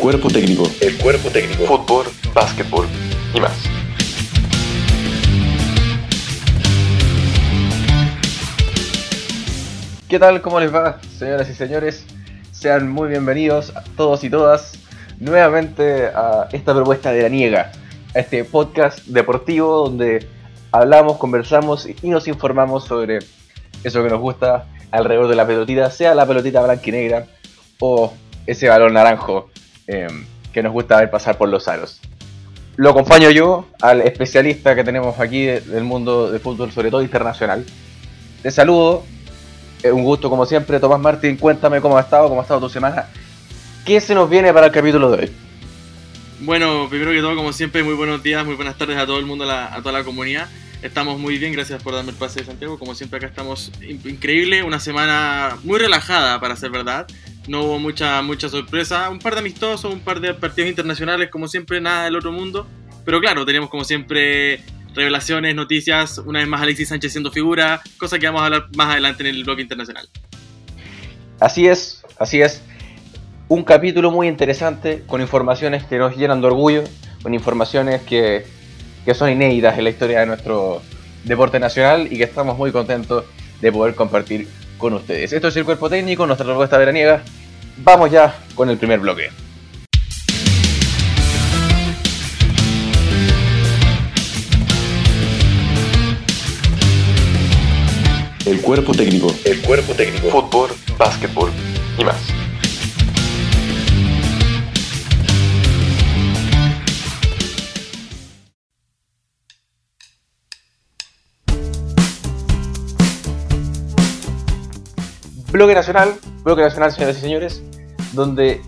cuerpo técnico. El cuerpo técnico. Fútbol, básquetbol y más. ¿Qué tal? ¿Cómo les va, señoras y señores? Sean muy bienvenidos a todos y todas nuevamente a esta propuesta de la niega, a este podcast deportivo donde hablamos, conversamos y nos informamos sobre eso que nos gusta alrededor de la pelotita, sea la pelotita blanca y negra o ese balón naranjo eh, que nos gusta ver pasar por los aros. Lo acompaño yo al especialista que tenemos aquí del mundo del fútbol, sobre todo internacional. Te saludo, un gusto como siempre. Tomás Martín, cuéntame cómo ha estado, cómo ha estado tu semana. ¿Qué se nos viene para el capítulo de hoy? Bueno, primero que todo, como siempre, muy buenos días, muy buenas tardes a todo el mundo, a toda la comunidad. Estamos muy bien, gracias por darme el pase de Santiago. Como siempre, acá estamos increíble. Una semana muy relajada, para ser verdad. No hubo mucha, mucha sorpresa. Un par de amistosos, un par de partidos internacionales, como siempre, nada del otro mundo. Pero claro, tenemos como siempre revelaciones, noticias. Una vez más, Alexis Sánchez siendo figura, cosa que vamos a hablar más adelante en el bloque internacional. Así es, así es. Un capítulo muy interesante, con informaciones que nos llenan de orgullo, con informaciones que que son inéditas en la historia de nuestro deporte nacional y que estamos muy contentos de poder compartir con ustedes. Esto es el cuerpo técnico, nuestra propuesta veraniega. Vamos ya con el primer bloque. El cuerpo técnico. El cuerpo técnico. Fútbol, básquetbol y más. Bloque nacional, bloque nacional, señoras y señores, donde,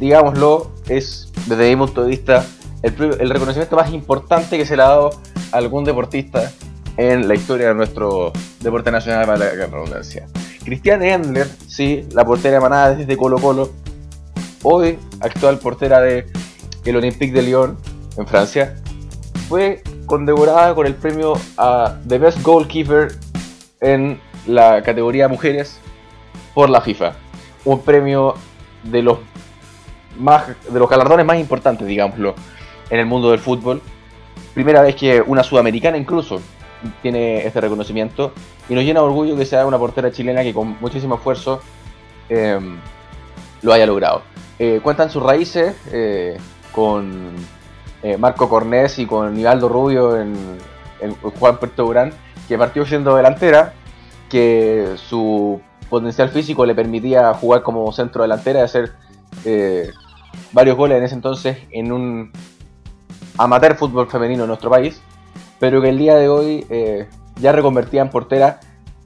digámoslo, es desde mi punto de vista el, reconocimiento más importante que se le ha dado a algún deportista en la historia de nuestro deporte nacional, para la redundancia. Cristiane Endler, sí, la portera emanada desde Colo Colo, hoy actual portera de el Olympique de Lyon en Francia, fue condecorada con el premio a The Best Goalkeeper en la categoría mujeres por la FIFA. Un premio de los más de los galardones más importantes, digámoslo, en el mundo del fútbol. Primera vez que una sudamericana incluso tiene este reconocimiento y nos llena de orgullo que sea una portera chilena que con muchísimo esfuerzo eh, lo haya logrado. Eh, cuentan sus raíces eh, con eh, Marco Cornés y con Nivaldo Rubio en, en Juan Puerto Durán, que partió siendo delantera que su potencial físico le permitía jugar como centro delantera y hacer eh, varios goles en ese entonces en un amateur fútbol femenino en nuestro país, pero que el día de hoy eh, ya reconvertida en portera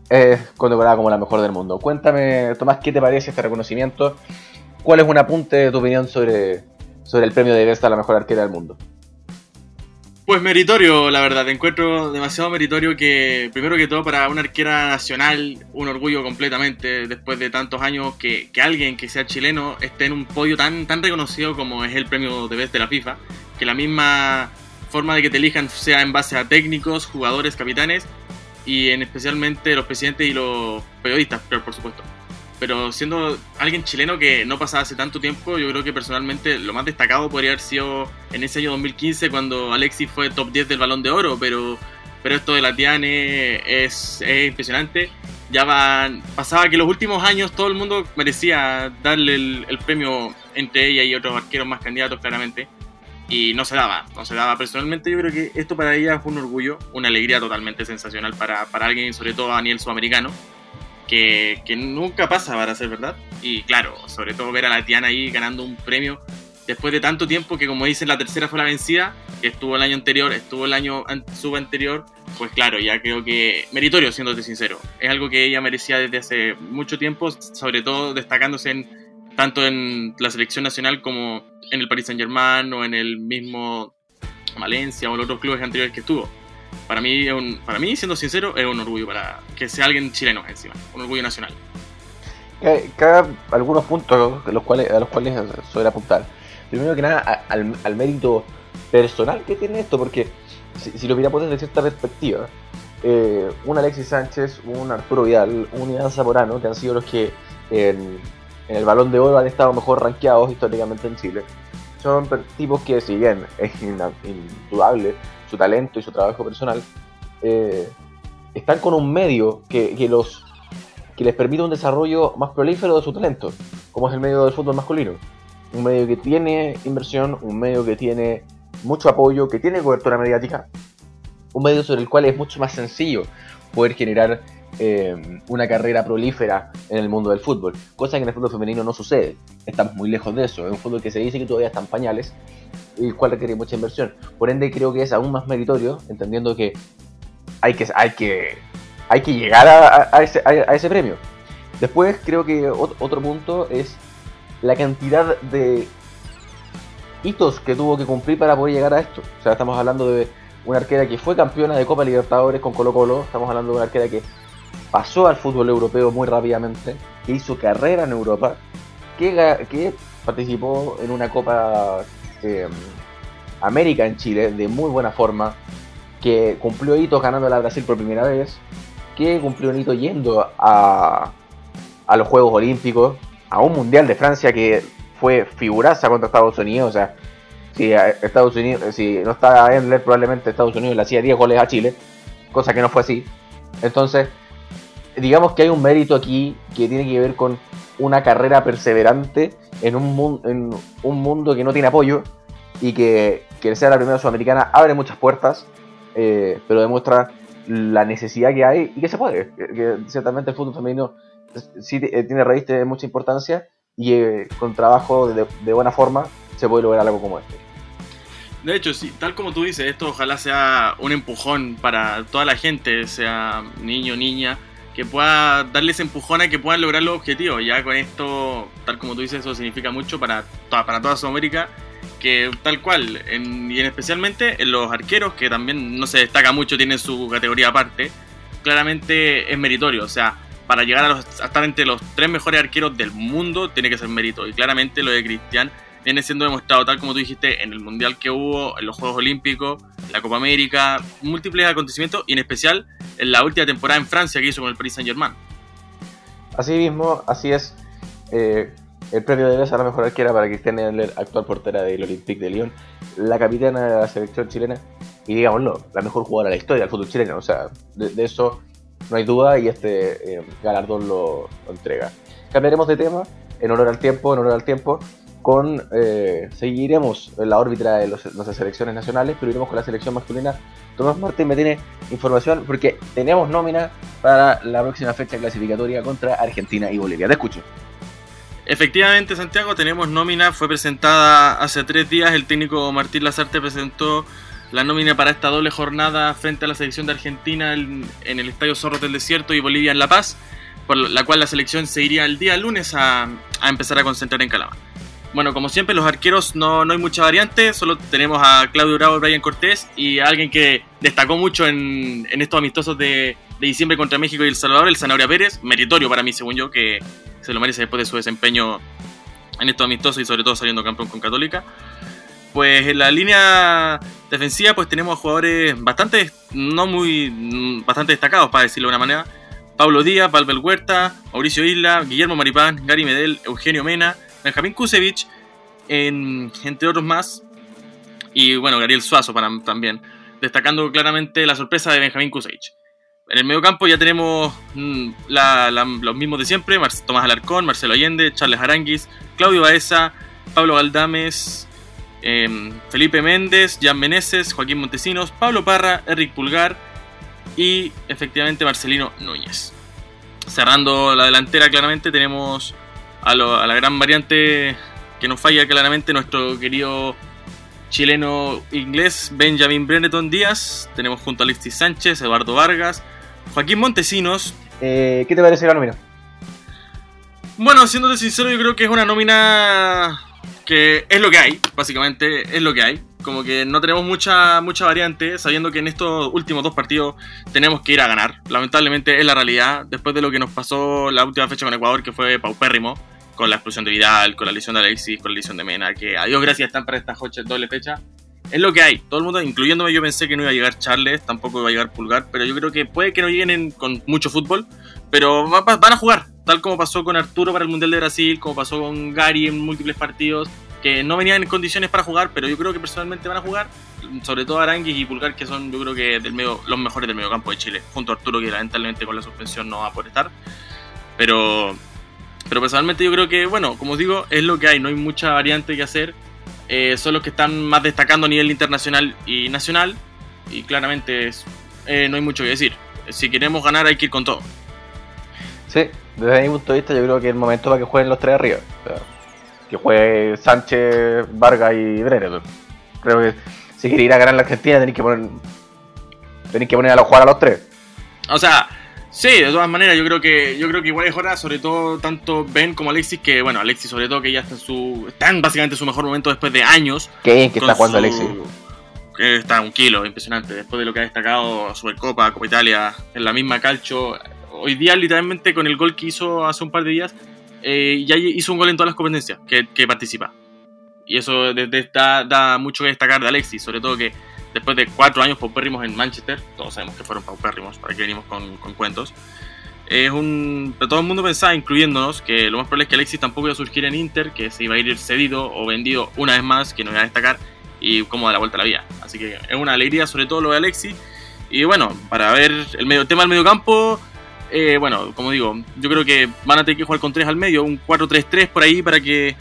es condecorada como la mejor del mundo. Cuéntame, Tomás, ¿qué te parece este reconocimiento? ¿Cuál es un apunte de tu opinión sobre, sobre el premio de Besta a la mejor arquera del mundo? Pues meritorio, la verdad. Encuentro demasiado meritorio que, primero que todo, para una arquera nacional, un orgullo completamente, después de tantos años, que, que, alguien que sea chileno esté en un podio tan, tan reconocido como es el premio de Best de la FIFA, que la misma forma de que te elijan sea en base a técnicos, jugadores, capitanes, y en especialmente los presidentes y los periodistas, pero por supuesto. Pero siendo alguien chileno que no pasaba hace tanto tiempo, yo creo que personalmente lo más destacado podría haber sido en ese año 2015 cuando Alexis fue top 10 del balón de oro, pero, pero esto de la Tiane es, es impresionante. Ya van, pasaba que los últimos años todo el mundo merecía darle el, el, premio entre ella y otros arqueros más candidatos claramente. Y no se daba, no se daba. Personalmente yo creo que esto para ella fue un orgullo, una alegría totalmente sensacional para, para alguien, sobre todo a nivel sudamericano que, nunca pasa para ser verdad. Y claro, sobre todo ver a la Tiana ahí ganando un premio después de tanto tiempo que como dicen la tercera fue la vencida, que estuvo el año anterior, estuvo el año sub anterior, pues claro, ya creo que meritorio, siéndote sincero. Es algo que ella merecía desde hace mucho tiempo, sobre todo destacándose en, tanto en la selección nacional como en el Paris Saint Germain o en el mismo Valencia o los otros clubes anteriores que estuvo para mí, un, para mí, siendo sincero, es un orgullo para que sea alguien chileno encima, un orgullo nacional. Cada algunos puntos los cuales, a los cuales suele apuntar. Primero que nada, al, al mérito personal que tiene esto, porque si, si lo miramos desde cierta perspectiva, eh, un Alexis Sánchez, un Arturo Vidal, un Iván Zamorano, que han sido los que en en el balón de oro han estado mejor rankeados históricamente en Chile. Son tipos que, si bien es indudable su talento y su trabajo personal, eh, están con un medio que, que los que les permite un desarrollo más prolífero de su talento, como es el medio del fútbol masculino. Un medio que tiene inversión, un medio que tiene mucho apoyo, que tiene cobertura mediática, un medio sobre el cual es mucho más sencillo poder generar eh, una carrera prolífera en el mundo del fútbol, cosa que en el fútbol femenino no sucede. Estamos muy lejos de eso. Es un fútbol que se dice que todavía está en pañales, el cual requiere mucha inversión. Por ende, creo que es aún más meritorio, entendiendo que hay que, hay que, hay que llegar a, ese, premio. Después, creo que ot- otro punto es la cantidad de hitos que tuvo que cumplir para poder llegar a esto. O sea, estamos hablando de una arquera que fue campeona de Copa Libertadores con Colo Colo, estamos hablando de una arquera que pasó al fútbol europeo muy rápidamente, que hizo carrera en Europa, que, participó en una Copa eh, América en Chile de muy buena forma, que cumplió hitos ganando a Brasil por primera vez, que cumplió un hito yendo a, los Juegos Olímpicos, a un Mundial de Francia que fue figuraza contra Estados Unidos, o sea, si a Estados Unidos, si no estaba Endler, probablemente Estados Unidos le hacía 10 goles a Chile, cosa que no fue así. Entonces, digamos que hay un mérito aquí que tiene que ver con una carrera perseverante en un, mun- en un mundo que no tiene apoyo y que, que sea la primera sudamericana abre muchas puertas, eh, pero demuestra la necesidad que hay y que se puede. Que, que ciertamente el fútbol femenino sí eh, tiene raíz de mucha importancia y eh, con trabajo de, de buena forma se puede lograr algo como este. De hecho, sí, tal como tú dices, esto ojalá sea un empujón para toda la gente, sea niño, niña, que pueda darle ese empujón a que puedan lograr los objetivos. Ya con esto, tal como tú dices, eso significa mucho para, toda- para toda Sudamérica, que tal cual, y en especialmente en los arqueros, que también no se destaca mucho, tienen su categoría aparte, claramente es meritorio. O sea, para llegar a, los- a estar entre los tres mejores arqueros del mundo, tiene que ser mérito. Y claramente lo de Cristian viene siendo demostrado, tal como tú dijiste, en el Mundial que hubo, en los Juegos Olímpicos, la Copa América, múltiples acontecimientos, y en especial en la última temporada en Francia que hizo con el Paris Saint Germain. Así mismo, así es. eh, el premio de a la mejor arquera para Cristiane Endler, actual portera del Olympique de Lyon, la capitana de la selección chilena y, digámoslo, la mejor jugadora de la historia del fútbol chileno. O sea, de, de eso no hay duda y este eh, galardón lo, lo entrega. Cambiaremos de tema, en honor al tiempo, en honor al tiempo, con eh, seguiremos en la órbita de los- nuestras selecciones nacionales, pero iremos con la selección masculina. Tomás Martín me tiene información porque tenemos nómina para la próxima fecha clasificatoria contra Argentina y Bolivia. Te escucho. Efectivamente, Santiago, tenemos nómina, fue presentada hace tres días, el técnico Martín Lazarte presentó la nómina para esta doble jornada frente a la selección de Argentina en, el Estadio Zorros del Desierto y Bolivia en La Paz, por la cual la selección se el día lunes a, a empezar a concentrar en Calama. Bueno, como siempre, los arqueros no, no hay mucha variante, solo tenemos a Claudio Bravo, Brian Cortés y a alguien que destacó mucho en, en estos amistosos de, de diciembre contra México y El Salvador, el Zanahoria Pérez, meritorio para mí, según yo, que se lo merece después de su desempeño en estos amistosos y sobre todo saliendo campeón con Católica. Pues en la línea defensiva pues tenemos jugadores bastante, no muy, bastante destacados para decirlo de una manera. Pablo Díaz, Valver Huerta, Mauricio Isla, Guillermo Maripán, Gary Medel, Eugenio Mena, Benjamín Kusevich, en- entre otros más. Y bueno, Gabriel Suazo para, también. Destacando claramente la sorpresa de Benjamín Kusevich. En el medio campo ya tenemos mm, los mismos de siempre: Tomás Alarcón, Marcelo Allende, Charles Aranguis, Claudio Baeza, Pablo Galdames, em, Felipe Méndez, Jan Meneses, Joaquín Montesinos, Pablo Parra, Eric Pulgar y efectivamente Marcelino Núñez. Cerrando la delantera, claramente tenemos a, lo- a la gran variante que nos falla claramente nuestro querido chileno inglés Benjamin Breneton Díaz. Tenemos junto a Alexis Sánchez, Eduardo Vargas, Joaquín Montesinos. Eh, ¿Qué te parece la nómina? Bueno, siéndote sincero, yo creo que es una nómina que es lo que hay, básicamente, es lo que hay. Como que no tenemos mucha, mucha variante, sabiendo que en estos últimos dos partidos tenemos que ir a ganar. Lamentablemente es la realidad, después de lo que nos pasó la última fecha con Ecuador, que fue paupérrimo, con la expulsión de Vidal, con la lesión de Alexis, con la lesión de Mena, que a Dios gracias están para esta doble fecha. Es lo que hay, todo el mundo, incluyéndome, yo pensé que no iba a llegar Charles, tampoco iba a llegar Pulgar, pero yo creo que puede que no lleguen en- con mucho fútbol, pero va- va- van a jugar, tal como pasó con Arturo para el Mundial de Brasil, como pasó con Gary en múltiples partidos, que no venían en condiciones para jugar, pero yo creo que personalmente van a jugar, sobre todo Aranguis y Pulgar, que son yo creo que los mejores del medio campo de Chile, junto a Arturo, que lamentablemente con la suspensión no va a poder estar. Pero, pero personalmente yo creo que, bueno, como os digo, es lo que hay, no hay mucha variante que hacer. Eh, son los que están más destacando a nivel internacional y nacional, y claramente eh, no hay mucho que decir. Si queremos ganar hay que ir con todo. Sí, desde mi punto de vista yo creo que es el momento para que jueguen los tres arriba. Que juegue Sánchez, Vargas y Brenner. Creo que si queréis ir a ganar la Argentina tenéis que poner tenéis que poner a los jugar a los tres. O sea, sí, de todas maneras, yo creo que yo creo que igual es hora, sobre todo tanto Ben como Alexis, que bueno, Alexis sobre todo que ya está en su está en básicamente su mejor momento después de años. Qué bien que está jugando su- Alexis. que está un kilo, impresionante. Después de lo que ha destacado Supercopa, Copa Italia, en la misma calcho. Hoy día, literalmente, con el gol que hizo hace un par de días, eh, ya hizo un gol en todas las competencias que, que participa. Y eso desde da, da mucho que destacar de Alexis, sobre todo que después de cuatro años paupérrimos en Manchester, todos sabemos que fueron paupérrimos, para que venimos con, con cuentos. Es un. Todo el mundo pensaba, incluyéndonos, que lo más probable es que Alexis tampoco iba a surgir en Inter, que se iba a ir cedido o vendido una vez más, que no iba a destacar y cómo da la vuelta a la vida. Así que es una alegría, sobre todo lo de Alexis. Y bueno, para ver el medio, tema del medio campo, eh, bueno, como digo, yo creo que van a tener que jugar con tres al medio, un 4-3-3 por ahí para que,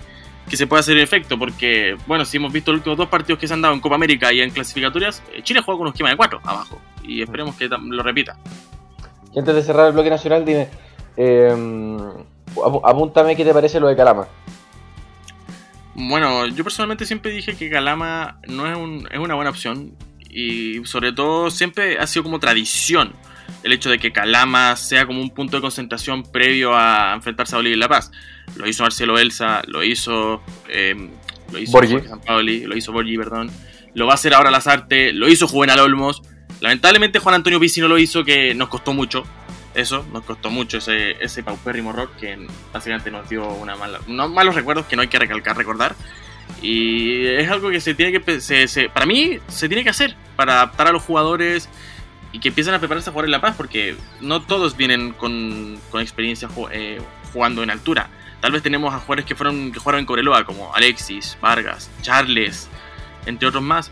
que se pueda hacer efecto. Porque, bueno, si hemos visto los últimos dos partidos que se han dado en Copa América y en clasificatorias, eh, Chile juega con un esquema de cuatro abajo. Y esperemos que lo repita. Y antes de cerrar el bloque nacional, dime, eh, apúntame qué te parece lo de Calama. Bueno, yo personalmente siempre dije que Calama no es, un- es una buena opción y sobre todo siempre ha sido como tradición el hecho de que Calama sea como un punto de concentración previo a enfrentarse a Bolivia y La Paz. Lo hizo Marcelo Elsa, lo hizo, eh, lo hizo Borgi. Lo hizo Borgi, perdón. Lo va a hacer ahora Lazarte, lo hizo Juvenal Olmos. Lamentablemente Juan Antonio Pizzi no lo hizo, que nos costó mucho. Eso, nos costó mucho ese, ese paupérrimo rock que básicamente nos dio una mala, no, malos recuerdos que no hay que recalcar, recordar. Y es algo que se tiene que, pe- se- se- para mí, se tiene que hacer para adaptar a los jugadores y que empiecen a prepararse a jugar en La Paz, porque no todos vienen con, con experiencia eh, jugando en altura. Tal vez tenemos a jugadores que fueron que jugaron en Cobreloa, como Alexis, Vargas, Charles, entre otros más.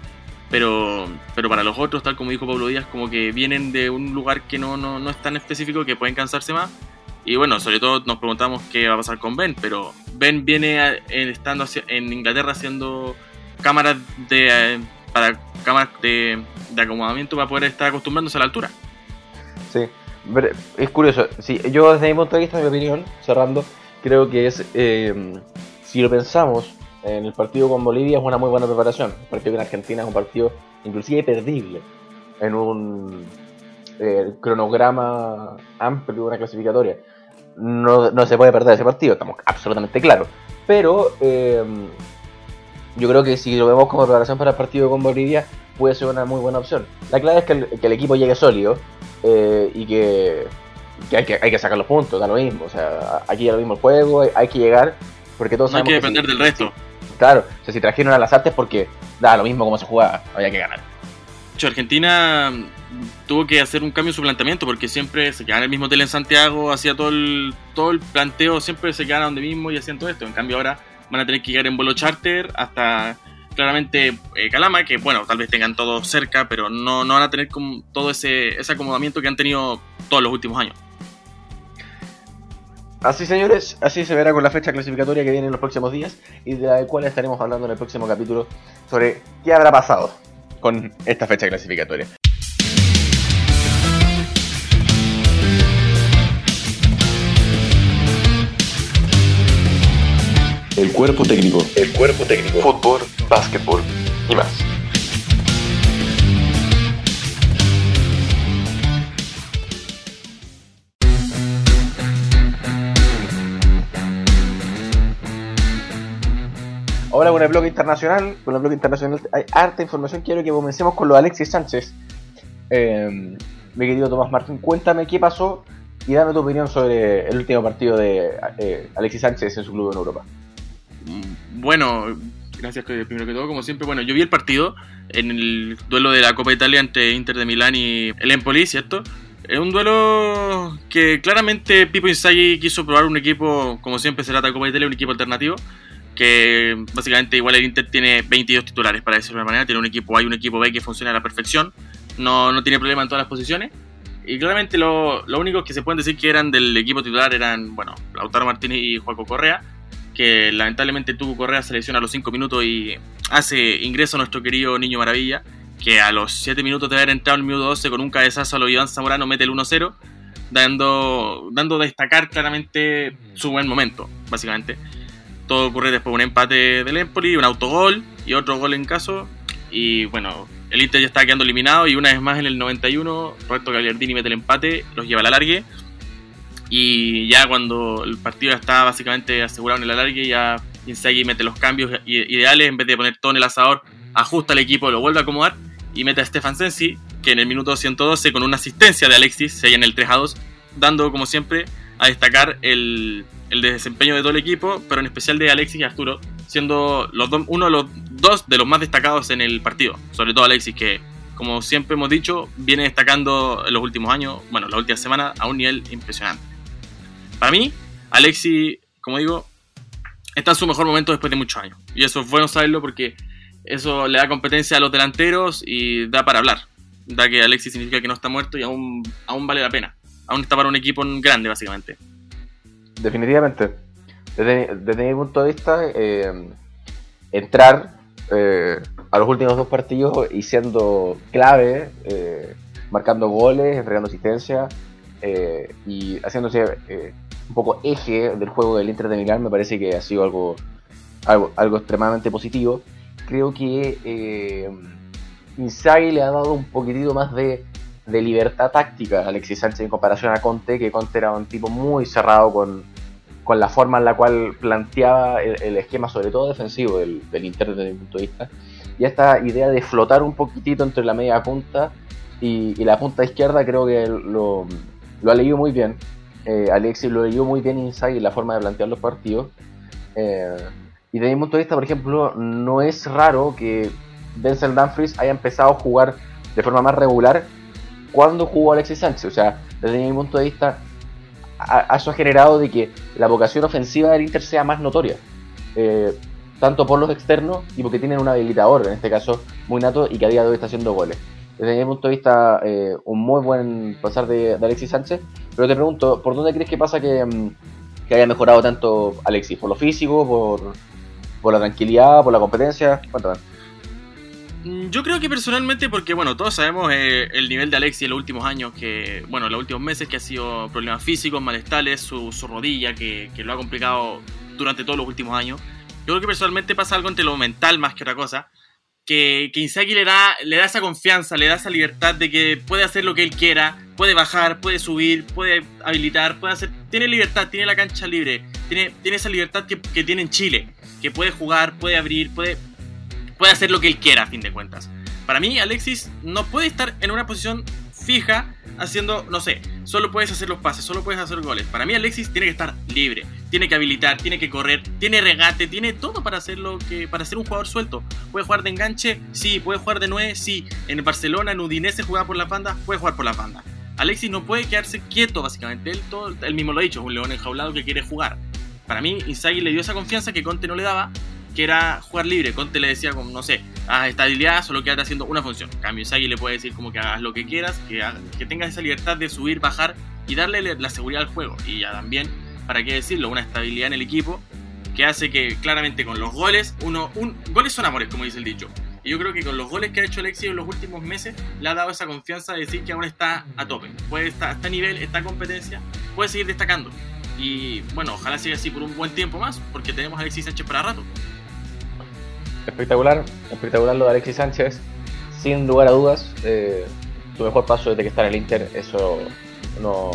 Pero, pero para los otros, tal como dijo Pablo Díaz, como que vienen de un lugar que no, no, no es tan específico, que pueden cansarse más. Y bueno, sobre todo nos preguntamos qué va a pasar con Ben, pero Ben viene a- en- estando hacia- en Inglaterra haciendo cámaras de eh, para cámaras de, de acomodamiento para poder estar acostumbrándose a la altura. Sí, es curioso. Sí, yo desde mi punto de vista, en mi opinión, cerrando, creo que es, eh, si lo pensamos, en el partido con Bolivia es una muy buena preparación. El partido con Argentina es un partido inclusive perdible en un eh, cronograma amplio, una clasificatoria. No, no se puede perder ese partido, estamos absolutamente claros. Pero eh, yo creo que si lo vemos como preparación para el partido con Bolivia, puede ser una muy buena opción. La clave es que el, que el equipo llegue sólido eh, y que, que hay que hay que sacar los puntos, da lo mismo. O sea, aquí da lo mismo el juego, hay, hay que llegar, porque todos No hay que depender si- del resto. claro, o sea, si trajeron a las artes porque da lo mismo cómo se jugaba, había que ganar. Argentina tuvo que hacer un cambio en su planteamiento porque siempre se quedaban en el mismo hotel en Santiago, hacía todo el, todo el planteo, siempre se quedaban donde mismo y hacían todo esto. En cambio, ahora van a tener que llegar en vuelo charter hasta claramente eh, Calama, que bueno, tal vez tengan todo cerca, pero no, no van a tener como todo ese, ese acomodamiento que han tenido todos los últimos años. Así señores, así se verá con la fecha clasificatoria que viene en los próximos días y de la cual estaremos hablando en el próximo capítulo sobre qué habrá pasado con esta fecha clasificatoria. El cuerpo técnico. El cuerpo técnico. Fútbol, básquetbol y más. Ahora con el bloque internacional, con el bloque internacional hay harta información. Quiero que comencemos con lo de Alexis Sánchez. Eh, mi querido Tomás Martín, cuéntame qué pasó y dame tu opinión sobre el último partido de eh, Alexis Sánchez en su club en Europa. Mm, Bueno, gracias primero que todo, como siempre, bueno, yo vi el partido en el duelo de la Copa Italia entre Inter de Milán y el Empoli, ¿cierto? Es un duelo que claramente Pipo Inzaghi quiso probar un equipo, como siempre será la Copa Italia, un equipo alternativo. Que básicamente igual el Inter tiene 22 titulares, para decirlo de una manera. Tiene un equipo A y un equipo B que funciona a la perfección. No, no tiene problema en todas las posiciones. Y claramente lo, lo único que se pueden decir que eran del equipo titular eran, bueno, Lautaro Martínez y Juaco Correa. Que lamentablemente tuvo Correa se lesiona a los 5 minutos y hace ingreso a nuestro querido Niño Maravilla que a los 7 minutos de haber entrado el minuto 12 con un cabezazo a lo Iván Zamorano mete el 1-0, dando, dando a destacar claramente su buen momento, básicamente. Todo ocurre después de un empate del Empoli, un autogol y otro gol en caso. Y bueno, el Inter ya está quedando eliminado y una vez más en el 91, Roberto Gagliardini mete el empate, los lleva a la largue. Y ya cuando el partido está básicamente asegurado en el alargue, ya Inzaghi mete los cambios ideales, en vez de poner todo en el asador, ajusta el equipo, lo vuelve a acomodar y mete a Stefan Sensi, que en el minuto 112 con una asistencia de Alexis se en el 3 a 2, dando como siempre a destacar el, el desempeño de todo el equipo, pero en especial de Alexis y Arturo, siendo los uno de los dos de los más destacados en el partido, sobre todo Alexis, que como siempre hemos dicho, viene destacando en los últimos años, bueno, la última semana a un nivel impresionante. Para mí, Alexis, como digo, está en su mejor momento después de muchos años. Y eso es bueno saberlo porque eso le da competencia a los delanteros y da para hablar. Da que Alexis significa que no está muerto y aún, aún vale la pena. Aún está para un equipo grande, básicamente. Definitivamente. Desde, mi punto de vista, eh, entrar eh, a los últimos dos partidos y siendo clave, eh, marcando goles, entregando asistencia y haciéndose un poco eje del juego del Inter de Milán, me parece que ha sido algo, algo, extremadamente positivo creo que eh, le ha dado un poquitito más de, libertad táctica a Alexis Sánchez en comparación a Conte, que Conte era un tipo muy cerrado con, la forma en la cual planteaba el, esquema, sobre todo defensivo del, del Inter desde mi punto de vista. Y esta idea de flotar un poquitito entre la media punta y, la punta izquierda creo que lo, ha leído muy bien. Eh, Alexis lo leyó muy bien Inzaghi la forma de plantear los partidos. Eh, y desde mi punto de vista, por ejemplo, no es raro que Denzel Dumfries haya empezado a jugar de forma más regular cuando jugó Alexis Sánchez. O sea, desde mi punto de vista, eso ha generado de que la vocación ofensiva del Inter sea más notoria. Eh, tanto por los externos y porque tienen un habilitador, en este caso muy nato, y que a día de hoy está haciendo goles. Desde mi punto de vista, eh, un muy buen pasar de, Alexis Sánchez. Pero te pregunto, ¿por dónde crees que pasa que, mm, que haya mejorado tanto Alexis? ¿Por lo físico? ¿Por, por la tranquilidad, por la competencia? Cuéntame. Mm, yo creo que personalmente, porque bueno, todos sabemos eh, el nivel de Alexis en los últimos años, que bueno, en los últimos meses que ha sido problemas físicos, malestares, su, su rodilla, que, que, lo ha complicado durante todos los últimos años. Yo creo que personalmente pasa algo entre lo mental más que otra cosa, que, que le da, le da esa confianza, le da esa libertad de que puede hacer lo que él quiera, puede bajar, puede subir, puede habilitar, puede hacer, tiene libertad, tiene la cancha libre, tiene, tiene esa libertad que, que tiene en Chile que puede jugar, puede abrir, puede, puede hacer lo que él quiera a fin de cuentas. Para mí, Alexis no puede estar en una posición fija haciendo, no sé, solo puedes hacer los pases, solo puedes hacer goles. Para mí, Alexis tiene que estar libre, tiene que habilitar, tiene que correr, tiene regate, tiene todo para hacerlo que para ser un jugador suelto. Puede jugar de enganche, sí, puede jugar de nueve, sí. En Barcelona, en Udinese juega por la banda, puede jugar por la banda. Alexis no puede quedarse quieto, básicamente. Él mismo lo ha dicho, es un león enjaulado que quiere jugar para mí Inzaghi le dio esa confianza que Conte no le daba, que era jugar libre. Conte le decía como, no sé, haz estabilidad, solo quédate haciendo una función. En cambio, Inzaghi le puede decir como que hagas lo que quieras, que, que tengas esa libertad de subir, bajar y darle la seguridad al juego. Y ya también, para qué decirlo, una estabilidad en el equipo que hace que claramente con los goles, uno, un, goles son amores, como dice el dicho. Y yo creo que con los goles que ha hecho Alexis en los últimos meses, le ha dado esa confianza de decir que ahora está a tope. Puede estar, a nivel, está a competencia, puede seguir destacando. Y bueno, ojalá siga así por un buen tiempo más, porque tenemos a Alexis Sánchez para rato. Espectacular, espectacular lo de Alexis Sánchez. Sin lugar a dudas, eh, su mejor paso desde que está en el Inter, eso no.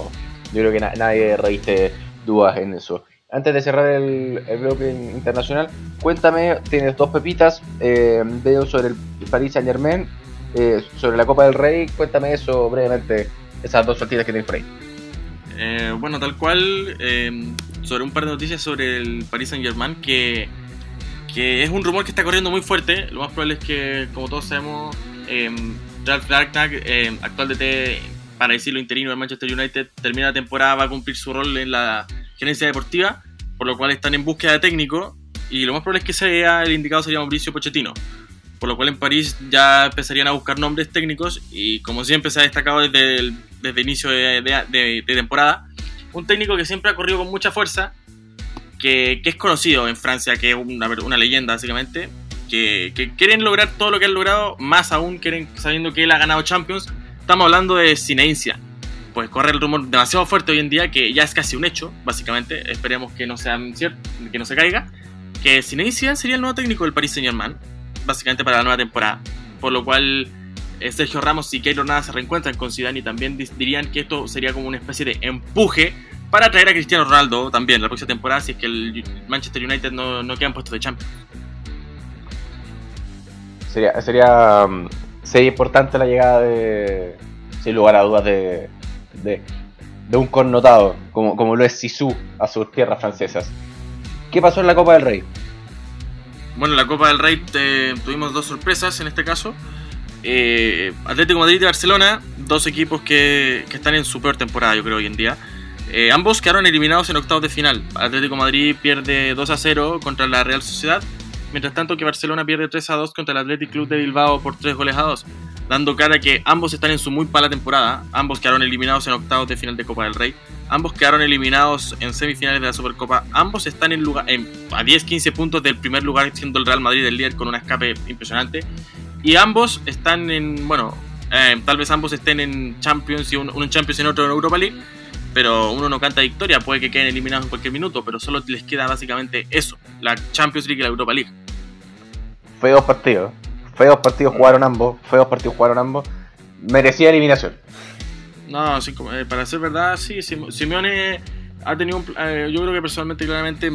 Yo creo que nadie reviste dudas en eso. Antes de cerrar el, bloque internacional, cuéntame, tienes dos pepitas, eh, veo sobre el Paris Saint Germain, eh, sobre la Copa del Rey, cuéntame eso brevemente, esas dos sortidas que tienes por ahí. Eh, bueno, tal cual, sobre un par de noticias sobre el Paris Saint Germain, que, que, es un rumor que está corriendo muy fuerte. Lo más probable es que, como todos sabemos, Ralf Ragnar, actual DT para decirlo interino del Manchester United, termina la temporada, va a cumplir su rol en la gerencia deportiva, por lo cual están en búsqueda de técnico y lo más probable es que sea el indicado sería Mauricio Pochettino. Por lo cual en París ya empezarían a buscar nombres técnicos y como siempre se ha destacado desde desde inicio de, temporada, un técnico que siempre ha corrido con mucha fuerza, que, que es conocido en Francia, que es una, una leyenda básicamente, que, que, quieren lograr todo lo que han logrado, más aún quieren sabiendo que él ha ganado Champions. Estamos hablando de Cinencia. Pues corre el rumor demasiado fuerte hoy en día que ya es casi un hecho, básicamente. Esperemos que no sea cierto, que no se caiga que Zinedine sería el nuevo técnico del Paris Saint Germain, básicamente para la nueva temporada. Por lo cual eh, Sergio Ramos y Keylor Nada se reencuentran con Zidane y también dirían que esto sería como una especie de empuje para traer a Cristiano Ronaldo también la próxima temporada si es que el Manchester United no, no queda en puesto de Champions. Sería, sería, mm, sería importante la llegada de, sin lugar a dudas, de, de, un connotado como, como lo es Sisu a sus tierras francesas. ¿Qué pasó en la Copa del Rey? Bueno, en la Copa del Rey tuvimos dos sorpresas en este caso. Eh, Atlético Madrid y Barcelona, dos equipos que, están en su peor temporada, yo creo, hoy en día. Eh, ambos quedaron eliminados en octavos de final. Atlético Madrid pierde 2 a 0 contra la Real Sociedad, mientras tanto que Barcelona pierde 3 a 2 contra el Athletic Club de Bilbao por 3 goles a 2, dando cara que ambos están en su muy mala temporada. Ambos quedaron eliminados en octavos de final de Copa del Rey. Ambos quedaron eliminados en semifinales de la Supercopa. Ambos están en lugar, a 10-15 puntos del primer lugar, siendo el Real Madrid el líder con un escape impresionante. Y ambos están en, bueno, eh, tal vez ambos estén en Champions y uno, en Champions y otro en Europa League. Pero uno no canta victoria, puede que queden eliminados en cualquier minuto, pero solo les queda básicamente eso, la Champions League y la Europa League. Feos partidos, feos partidos jugaron ambos, feos partidos jugaron ambos. Merecía eliminación. No, eh, para ser verdad, sí, Simeone ha tenido un, eh, yo creo que personalmente claramente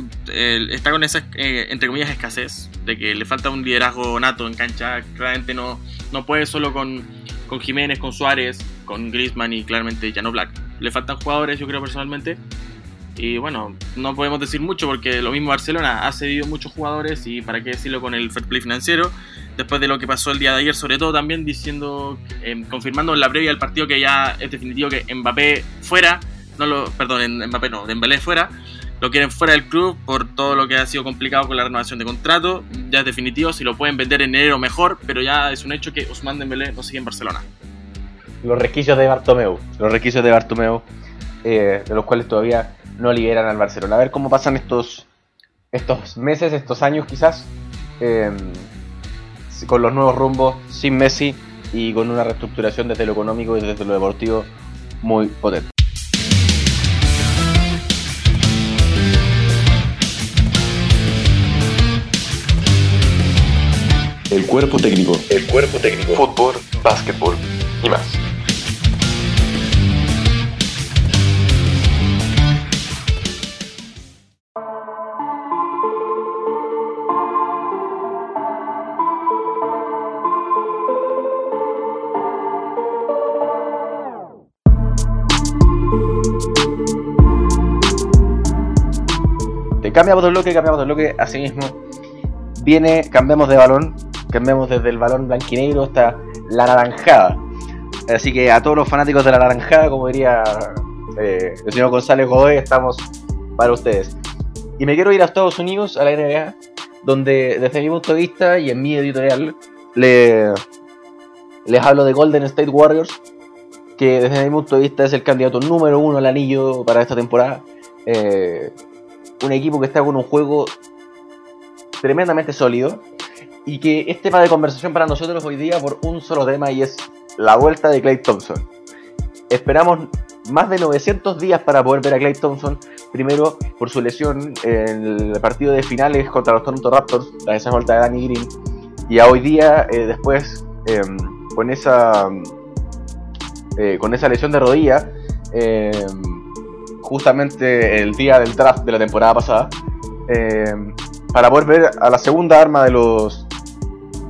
está con esa eh, entre comillas escasez de que le falta un liderazgo nato en cancha. Claramente no, no puede solo con, con Jiménez con Suárez con Griezmann y claramente ya no Black le faltan jugadores yo creo personalmente y bueno no podemos decir mucho porque lo mismo Barcelona ha cedido muchos jugadores y para qué decirlo con el fair play financiero después de lo que pasó el día de ayer, sobre todo también diciendo, eh, confirmando en la previa del partido que ya es definitivo que Mbappé fuera, no lo, perdón, Mbappé no, Dembélé fuera, lo quieren fuera del club por todo lo que ha sido complicado con la renovación de contrato, ya es definitivo, si lo pueden vender en enero mejor, pero ya es un hecho que Ousmane Dembélé no sigue en Barcelona. Los requisitos de Bartomeu, los requisitos de Bartomeu, eh, de los cuales todavía no liberan al Barcelona. A ver cómo pasan estos, estos meses, estos años quizás. Eh, con los nuevos rumbos, sin Messi y con una reestructuración desde lo económico y desde lo deportivo muy potente. El cuerpo técnico. El cuerpo técnico. Fútbol, básquetbol y más. Cambiamos de bloque, cambiamos de bloque, así mismo viene, cambiamos de balón, cambiamos desde el balón blanquinegro hasta la naranjada. Así que a todos los fanáticos de la naranjada, como diría eh, el señor González Godoy, estamos para ustedes. Y me quiero ir a Estados Unidos, a la NBA, donde desde mi punto de vista y en mi editorial le, les hablo de Golden State Warriors, que desde mi punto de vista es el candidato número uno al anillo para esta temporada. Eh, un equipo que está con un juego tremendamente sólido y que es tema de conversación para nosotros hoy día por un solo tema y es la vuelta de Clay Thompson. Esperamos más de 900 días para poder ver a Clay Thompson, primero por su lesión en el partido de finales contra los Toronto Raptors, la esa vuelta de Danny Green, y a hoy día eh, después em, con esa eh, con esa lesión de rodilla em, justamente el día del draft de la temporada pasada, eh, para poder ver a la segunda arma de los,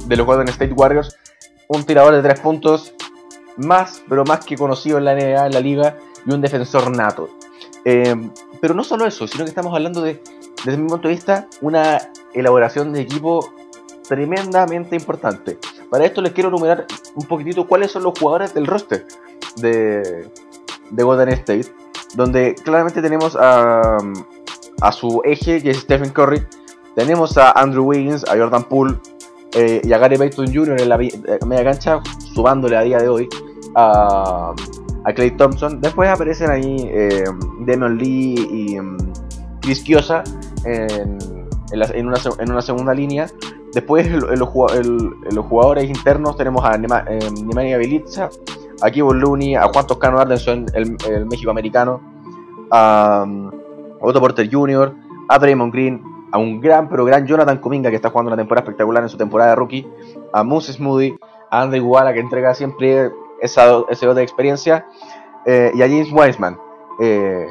de los Golden State Warriors, un tirador de tres puntos más, pero más que conocido en la NBA, en la liga, y un defensor nato. Eh, pero no solo eso, sino que estamos hablando de, desde mi punto de vista, una elaboración de equipo tremendamente importante. Para esto les quiero enumerar un poquitito cuáles son los jugadores del roster. de, de Golden State, donde claramente tenemos a, a su eje, que es Stephen Curry, tenemos a Andrew Wiggins, a Jordan Poole eh, y a Gary Payton Jr. en la eh, media cancha, subándole a día de hoy a, a Clay Thompson. Después aparecen ahí eh, Lee y um, Chris Kiosa en, en, una, en, una, segunda línea. Después en, los, jugadores internos tenemos a Nemanja Belitza, a Kevin Looney, a Juan Toscano Ardenson, el, el México americano, a, Otto Porter Jr., a Draymond Green, a un gran, pero gran Jonathan Kuminga que está jugando una temporada espectacular en su temporada de rookie, a Moose Smoothy, a Andy Guala que entrega siempre esa, ese de experiencia, eh, y a James Wiseman, eh,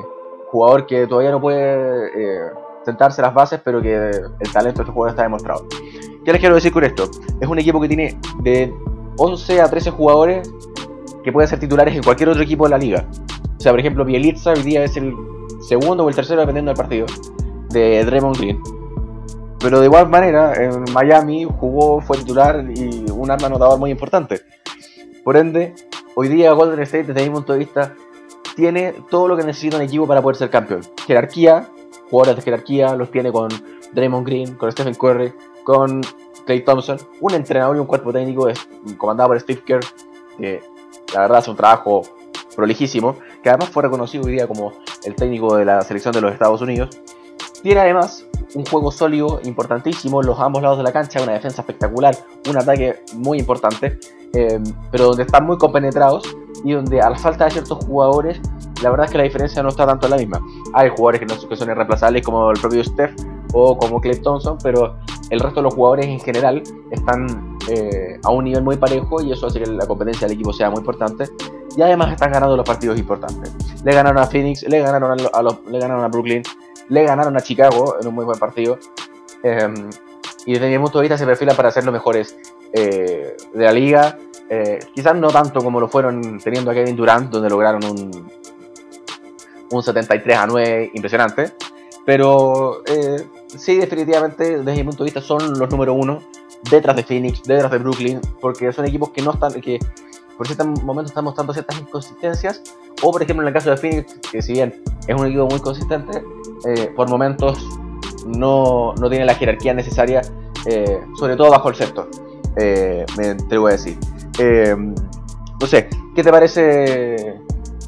jugador que todavía no puede eh, sentarse las bases, pero que el talento de este jugador está demostrado. ¿Qué les quiero decir con esto? Es un equipo que tiene de 11 a 13 jugadores que pueden ser titulares en cualquier otro equipo de la liga. O sea, por ejemplo, Bielitsa hoy día es el segundo o el tercero dependiendo del partido de Draymond Green. Pero de igual manera, en Miami jugó, fue titular y un arma anotador muy importante. Por ende, hoy día Golden State, desde mi punto de vista, tiene todo lo que necesita un equipo para poder ser campeón. Jerarquía, jugadores de jerarquía, los tiene con Draymond Green, con Stephen Curry, con Clay Thompson, un entrenador y un cuerpo técnico comandado por Steve Kerr, que la verdad hace un trabajo prolijísimo, que además fue reconocido hoy día como el técnico de la selección de los Estados Unidos. Tiene además un juego sólido, importantísimo, los ambos lados de la cancha, una defensa espectacular, un ataque muy importante, eh, pero donde están muy compenetrados y donde a la falta de ciertos jugadores, la verdad es que la diferencia no está tanto la misma. Hay jugadores que, no, son irreemplazables como el propio Steph o como Clay Thompson, pero el resto de los jugadores en general están eh, a un nivel muy parejo y eso hace que la competencia del equipo sea muy importante. Y además están ganando los partidos importantes. Le ganaron a Phoenix, le ganaron a, los, le ganaron a Brooklyn, le ganaron a Chicago en un muy buen partido. Em, y desde mi punto de vista se perfila para ser los mejores eh, de la liga. Eh, quizás no tanto como lo fueron teniendo a Kevin Durant, donde lograron un, un 73 a 9 impresionante. Pero sí, definitivamente, desde mi punto de vista, son los número uno detrás de Phoenix, detrás de Brooklyn, porque son equipos que no están, que por ciertos momentos están mostrando ciertas inconsistencias, o por ejemplo en el caso de Phoenix, que si bien es un equipo muy consistente, eh, por momentos no, no, tiene la jerarquía necesaria, eh, sobre todo bajo el sexto, eh, me atrevo a decir. no sé, ¿qué te parece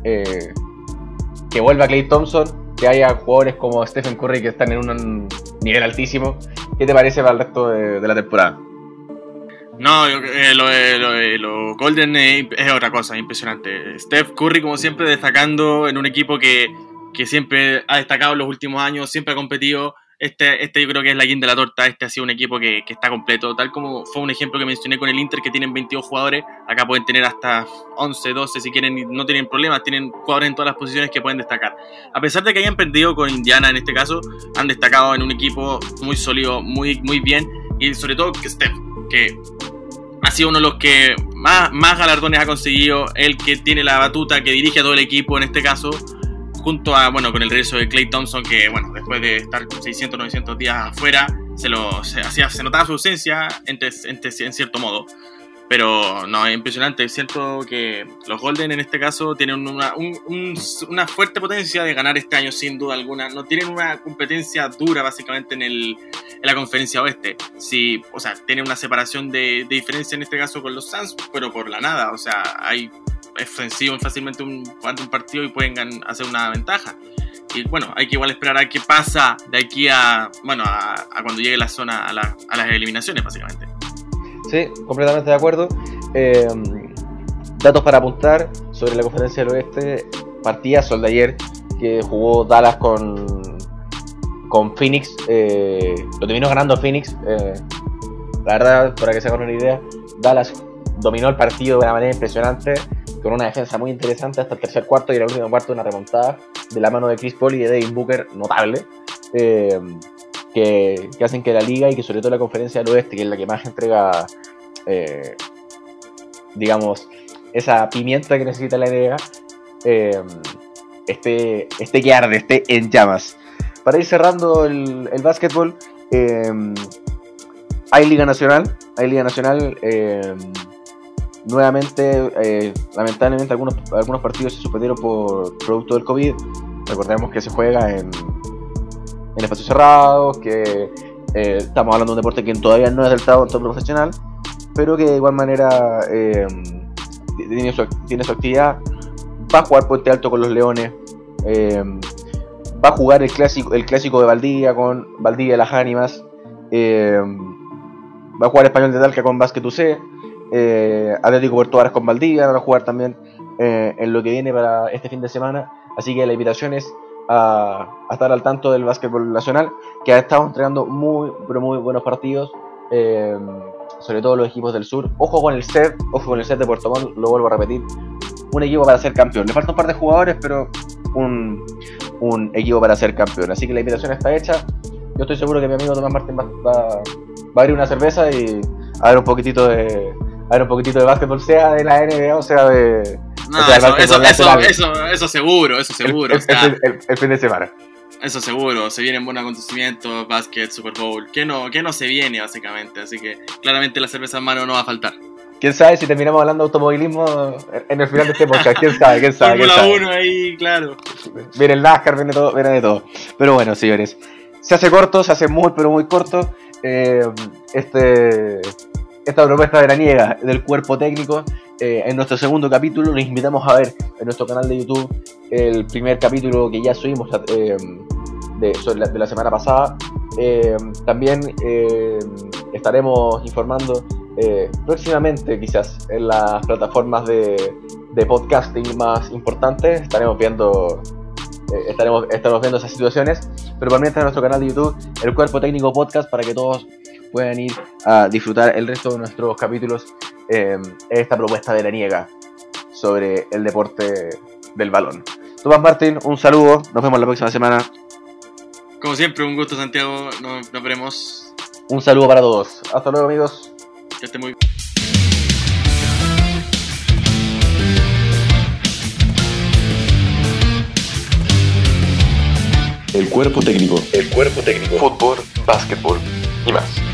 que vuelva Clay Thompson? Que haya jugadores como Stephen Curry que están en un nivel altísimo. ¿Qué te parece para el resto de la temporada? No, eh, lo, de, lo, Golden es, otra cosa, impresionante. Steph Curry, como siempre, destacando en un equipo que, que siempre ha destacado en los últimos años, siempre ha competido. Este, este yo creo que es la guinda de la torta. Este ha sido un equipo que, que, está completo. Tal como fue un ejemplo que mencioné con el Inter, que tienen 22 jugadores. Acá pueden tener hasta 11, 12 si quieren. No tienen problemas. Tienen jugadores en todas las posiciones que pueden destacar. A pesar de que hayan perdido con Indiana en este caso, han destacado en un equipo muy sólido, muy, muy bien. Y sobre todo Steph, que ha sido uno de los que más, más galardones ha conseguido, el que tiene la batuta, que dirige a todo el equipo en este caso, junto a, bueno, con el regreso de Clay Thompson, que, bueno, después de estar 600, 900 días afuera, se, lo, se, hacía, se notaba su ausencia en, cierto modo. Pero no, es impresionante. Siento que los Golden en este caso tienen una, una, fuerte potencia de ganar este año, sin duda alguna. No tienen una competencia dura, básicamente, en, el, en la conferencia oeste. Sí, o sea, tienen una separación de, diferencia en este caso con los Suns, pero por la nada. O sea, hay fácilmente un, un partido y pueden hacer una ventaja. Y bueno, hay que igual esperar a qué pasa de aquí a, bueno, a, cuando llegue la zona, a, a las eliminaciones, básicamente. Sí, completamente de acuerdo. Eh, datos para apuntar sobre la conferencia del oeste. Partidazo el de ayer que jugó Dallas con, con Phoenix. Eh, lo terminó ganando Phoenix. Eh, la verdad, para que se hagan una idea, Dallas dominó el partido de una manera impresionante, con una defensa muy interesante hasta el tercer cuarto y el último cuarto una remontada de la mano de Chris Paul y de Devin Booker notable que, hacen que la liga y que sobre todo la conferencia del oeste, que es la que más entrega, eh, digamos, esa pimienta que necesita la NBA, eh, esté, esté que arde, esté en llamas. Para ir cerrando el, el básquetbol, eh, hay Liga Nacional, hay Liga Nacional, nuevamente, eh, lamentablemente, algunos, algunos partidos se suspendieron por producto del COVID. Recordemos que se juega en, en espacios cerrados, que eh, estamos hablando de un deporte que todavía no es del todo, profesional, pero que de igual manera eh, tiene, su, tiene, su, actividad. Va a jugar Puente Alto con los Leones. Va a jugar el clásico, el clásico de Valdivia con Valdivia Las Ánimas. va a jugar Español de Talca con Basket UC. Atlético Puerto Varas con Valdivia. Va a jugar también en lo que viene para este fin de semana. Así que la invitación es a, estar al tanto del básquetbol nacional, que ha estado entregando muy, pero muy buenos partidos, eh, sobre todo los equipos del sur. Ojo con el set, ojo con el set de Puerto Montt, lo vuelvo a repetir. Un equipo para ser campeón. Le falta un par de jugadores, pero un, un equipo para ser campeón. Así que la invitación está hecha. Yo estoy seguro que mi amigo Tomás Martín va, a abrir una cerveza y a ver un poquitito de, a ver un poquitito de básquetbol, sea de la NBA o sea de, no, eso, eso, eso, eso, seguro, eso seguro. El, fin de semana. Eso seguro, se vienen buenos acontecimientos, básquet, Super Bowl. ¿Qué no, qué no se viene, básicamente? Así que claramente la cerveza en mano no va a faltar. ¿Quién sabe si terminamos hablando de automovilismo en el final de este podcast? ¿Quién sabe? ¿Quién sabe? Fórmula 1 ahí, claro. Viene el NASCAR, viene todo, viene de todo. Pero bueno, señores, se hace corto, se hace muy, pero muy corto. Eh, este, esta propuesta de la niega del cuerpo técnico eh, en nuestro segundo capítulo. Los invitamos a ver en nuestro canal de YouTube el primer capítulo que ya subimos eh, de, la semana pasada. Eh, también estaremos informando próximamente, quizás, en las plataformas de, podcasting más importantes. Estaremos viendo estaremos, estaremos viendo esas situaciones. Pero por mientras en nuestro canal de YouTube, el Cuerpo Técnico Podcast, para que todos puedan ir a disfrutar el resto de nuestros capítulos Em, esta propuesta de la niega sobre el deporte del balón. Tomás Martín, un saludo, nos vemos la próxima semana. Como siempre, un gusto Santiago, nos, veremos. Un saludo para todos. Hasta luego amigos. Que esté muy El cuerpo técnico. El cuerpo técnico. Fútbol, básquetbol y más.